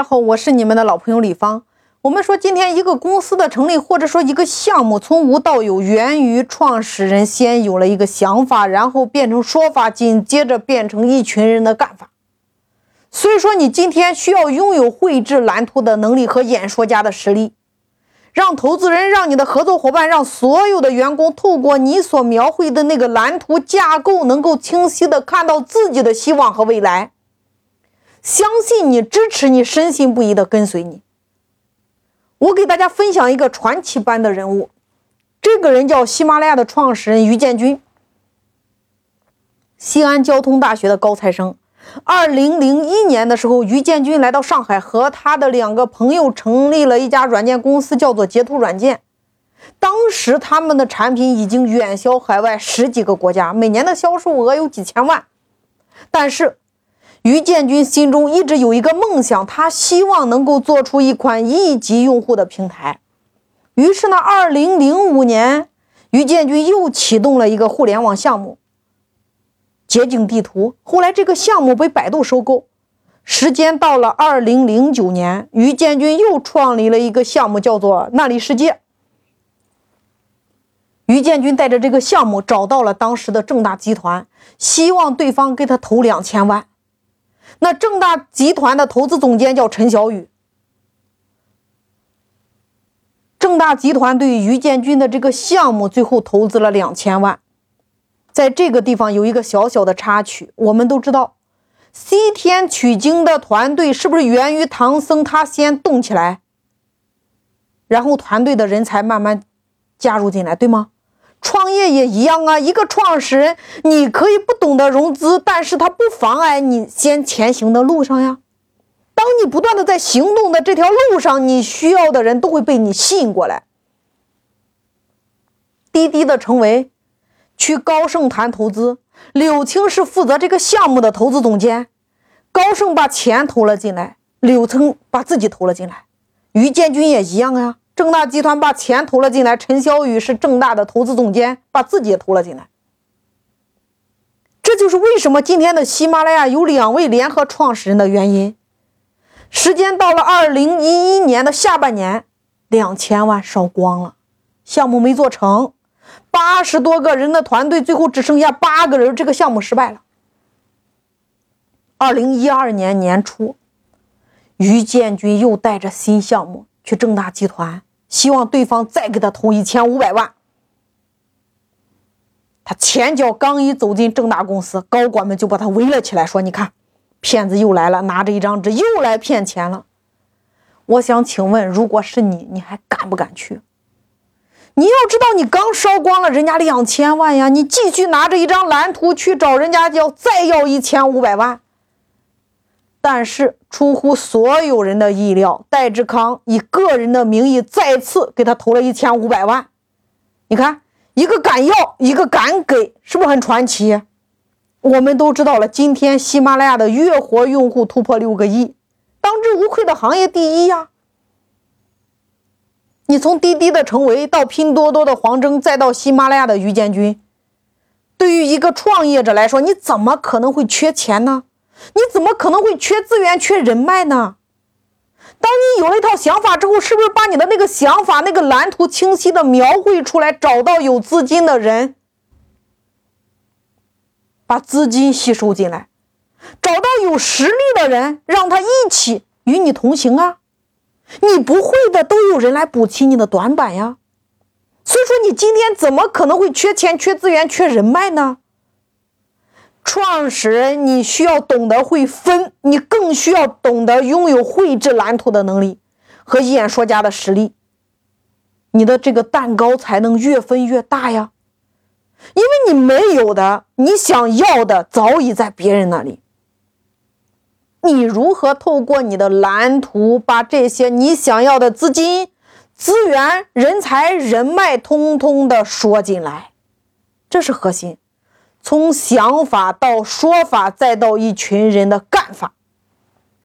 大家好，我是你们的老朋友李芳。我们说，今天一个公司的成立，或者说一个项目从无到有，源于创始人先有了一个想法，然后变成说法，紧接着变成一群人的干法。所以说，你今天需要拥有绘制蓝图的能力和演说家的实力，让投资人、让你的合作伙伴、让所有的员工，透过你所描绘的那个蓝图架构，能够清晰的看到自己的希望和未来。相信你，支持你，深信不疑的跟随你。我给大家分享一个传奇般的人物，这个人叫喜马拉雅的创始人于建军，西安交通大学的高材生。二零零一年的时候，于建军来到上海，和他的两个朋友成立了一家软件公司，叫做截图软件。当时他们的产品已经远销海外十几个国家，每年的销售额有几千万。但是，于建军心中一直有一个梦想，他希望能够做出一款亿级用户的平台。于是呢，二零零五年，于建军又启动了一个互联网项目——捷景地图。后来这个项目被百度收购。时间到了二零零九年，于建军又创立了一个项目，叫做那里世界。于建军带着这个项目找到了当时的正大集团，希望对方给他投两千万。那正大集团的投资总监叫陈小雨。正大集团对于建军的这个项目最后投资了两千万。在这个地方有一个小小的插曲，我们都知道，西天取经的团队是不是源于唐僧他先动起来，然后团队的人才慢慢加入进来，对吗？创业也一样啊，一个创始人，你可以不懂得融资，但是他不妨碍你先前行的路上呀。当你不断的在行动的这条路上，你需要的人都会被你吸引过来。滴滴的成为去高盛谈投资，柳青是负责这个项目的投资总监，高盛把钱投了进来，柳青把自己投了进来，于建军也一样呀。正大集团把钱投了进来，陈潇雨是正大的投资总监，把自己也投了进来。这就是为什么今天的喜马拉雅有两位联合创始人的原因。时间到了二零一一年的下半年，两千万烧光了，项目没做成，八十多个人的团队最后只剩下八个人，这个项目失败了。二零一二年年初，于建军又带着新项目去正大集团。希望对方再给他投一千五百万。他前脚刚一走进正大公司，高管们就把他围了起来，说：“你看，骗子又来了，拿着一张纸又来骗钱了。”我想请问，如果是你，你还敢不敢去？你要知道，你刚烧光了人家两千万呀，你继续拿着一张蓝图去找人家，要再要一千五百万。但是出乎所有人的意料，戴志康以个人的名义再次给他投了一千五百万。你看，一个敢要，一个敢给，是不是很传奇？我们都知道了，今天喜马拉雅的月活用户突破六个亿，当之无愧的行业第一呀。你从滴滴的成为，到拼多多的黄峥，再到喜马拉雅的于建军，对于一个创业者来说，你怎么可能会缺钱呢？你怎么可能会缺资源、缺人脉呢？当你有了一套想法之后，是不是把你的那个想法、那个蓝图清晰的描绘出来，找到有资金的人，把资金吸收进来，找到有实力的人，让他一起与你同行啊！你不会的，都有人来补齐你的短板呀。所以说，你今天怎么可能会缺钱、缺资源、缺人脉呢？创始人，你需要懂得会分，你更需要懂得拥有绘制蓝图的能力和演说家的实力，你的这个蛋糕才能越分越大呀。因为你没有的，你想要的早已在别人那里。你如何透过你的蓝图，把这些你想要的资金、资源、人才、人脉，通通的说进来，这是核心。从想法到说法，再到一群人的干法。